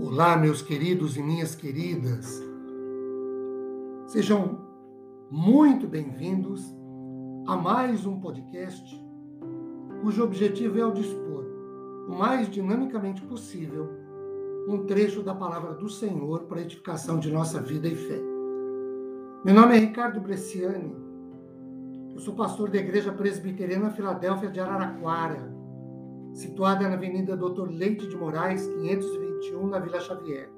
Olá, meus queridos e minhas queridas. Sejam muito bem-vindos a mais um podcast cujo objetivo é o dispor o mais dinamicamente possível um trecho da palavra do Senhor para a edificação de nossa vida e fé. Meu nome é Ricardo Bresciani. Eu sou pastor da Igreja Presbiteriana Filadélfia de Araraquara, situada na Avenida Doutor Leite de Moraes, 520 2021 na Vila Xavier.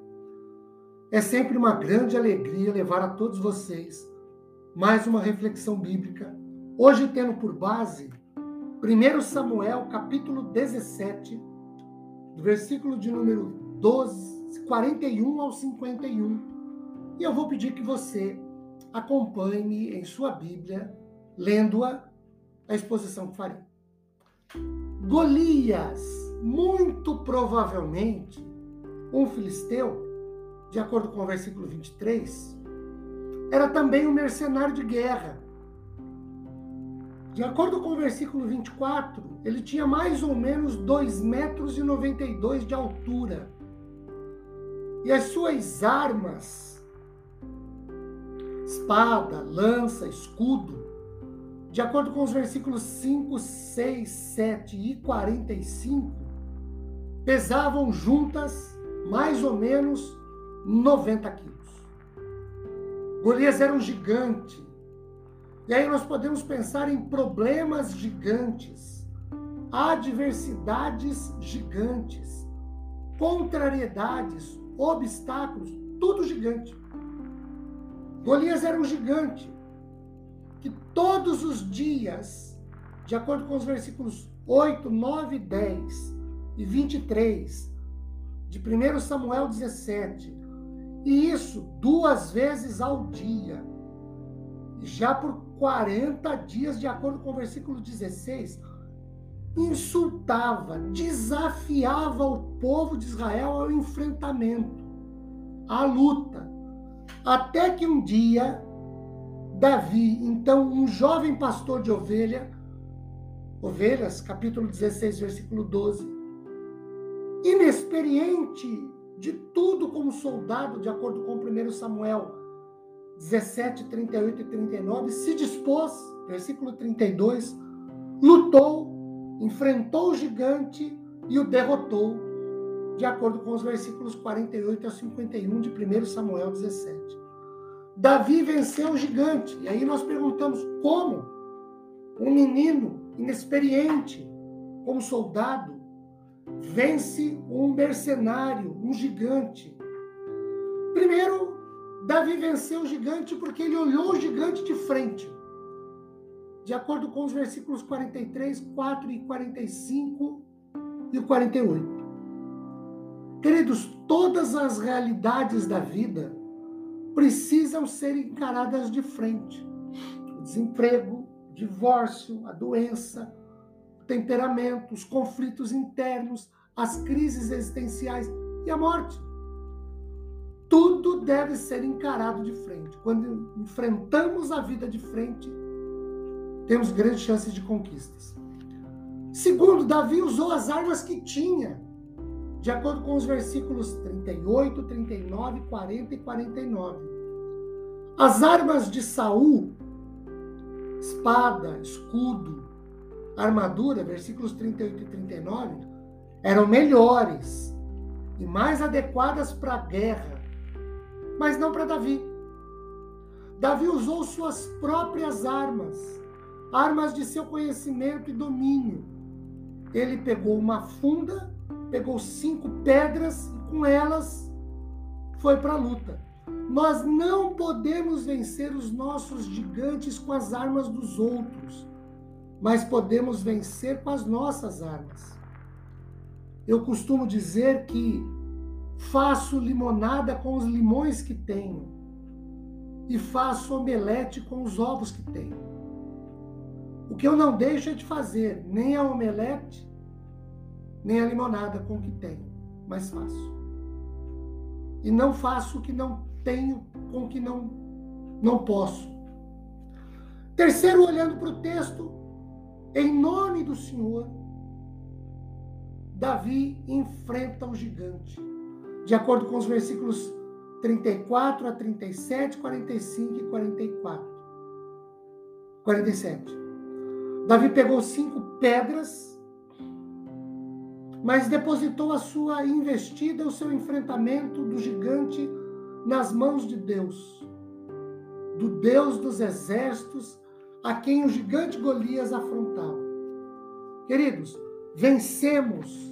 É sempre uma grande alegria levar a todos vocês mais uma reflexão bíblica, hoje tendo por base 1 Samuel, capítulo 17, do versículo de número 12, 41 ao 51. E eu vou pedir que você acompanhe em sua Bíblia, lendo-a, a exposição que farei. Golias, muito provavelmente, um filisteu, de acordo com o versículo 23, era também um mercenário de guerra. De acordo com o versículo 24, ele tinha mais ou menos 2,92 metros e 92 de altura. E as suas armas, espada, lança, escudo, de acordo com os versículos 5, 6, 7 e 45, pesavam juntas mais ou menos 90 quilos. Golias era um gigante. E aí nós podemos pensar em problemas gigantes, adversidades gigantes, contrariedades, obstáculos, tudo gigante. Golias era um gigante que todos os dias, de acordo com os versículos 8, 9, 10 e 23, de 1 Samuel 17. E isso duas vezes ao dia. Já por 40 dias, de acordo com o versículo 16, insultava, desafiava o povo de Israel ao enfrentamento, à luta. Até que um dia, Davi, então um jovem pastor de ovelha, ovelhas, capítulo 16, versículo 12, inexperiente de tudo como soldado, de acordo com 1 Samuel 17, 38 e 39, se dispôs, versículo 32, lutou, enfrentou o gigante e o derrotou, de acordo com os versículos 48 a 51 de 1 Samuel 17. Davi venceu o gigante, e aí nós perguntamos como um menino inexperiente, como soldado, vence um mercenário, um gigante. Primeiro, Davi venceu o gigante porque ele olhou o gigante de frente. De acordo com os versículos 43, 4 e 45 e o 48. Queridos, todas as realidades da vida precisam ser encaradas de frente. O desemprego, o divórcio, a doença, temperamento, os conflitos internos, as crises existenciais e a morte. Tudo deve ser encarado de frente. Quando enfrentamos a vida de frente, temos grandes chances de conquistas. Segundo, Davi usou as armas que tinha, de acordo com os versículos 38, 39, 40 e 49. As armas de Saul, espada, escudo, armadura, versículos 38 e 39, eram melhores e mais adequadas para a guerra, mas não para Davi. Davi usou suas próprias armas, armas de seu conhecimento e domínio. Ele pegou uma funda, pegou cinco pedras e com elas foi para a luta. Nós não podemos vencer os nossos gigantes com as armas dos outros mas podemos vencer com as nossas armas. Eu costumo dizer que faço limonada com os limões que tenho e faço omelete com os ovos que tenho. O que eu não deixo é de fazer nem a omelete, nem a limonada com o que tenho, mas faço. E não faço o que não tenho com o que não, não posso. Terceiro, olhando para o texto, em nome do Senhor, Davi enfrenta o gigante. de acordo com os versículos 34 a 37, 45 e 44. 47. Davi pegou cinco pedras, mas depositou a sua investida, o seu enfrentamento do gigante nas mãos de Deus, do Deus dos exércitos, a quem o gigante Golias afrontava. Queridos, vencemos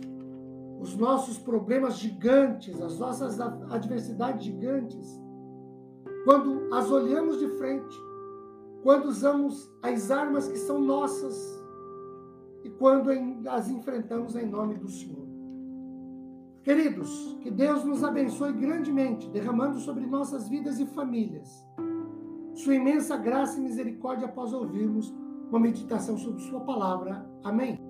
os nossos problemas gigantes, as nossas adversidades gigantes, quando as olhamos de frente, quando usamos as armas que são nossas e quando as enfrentamos em nome do Senhor. Queridos, que Deus nos abençoe grandemente, derramando sobre nossas vidas e famílias sua imensa graça e misericórdia após ouvirmos uma meditação sobre Sua palavra. Amém.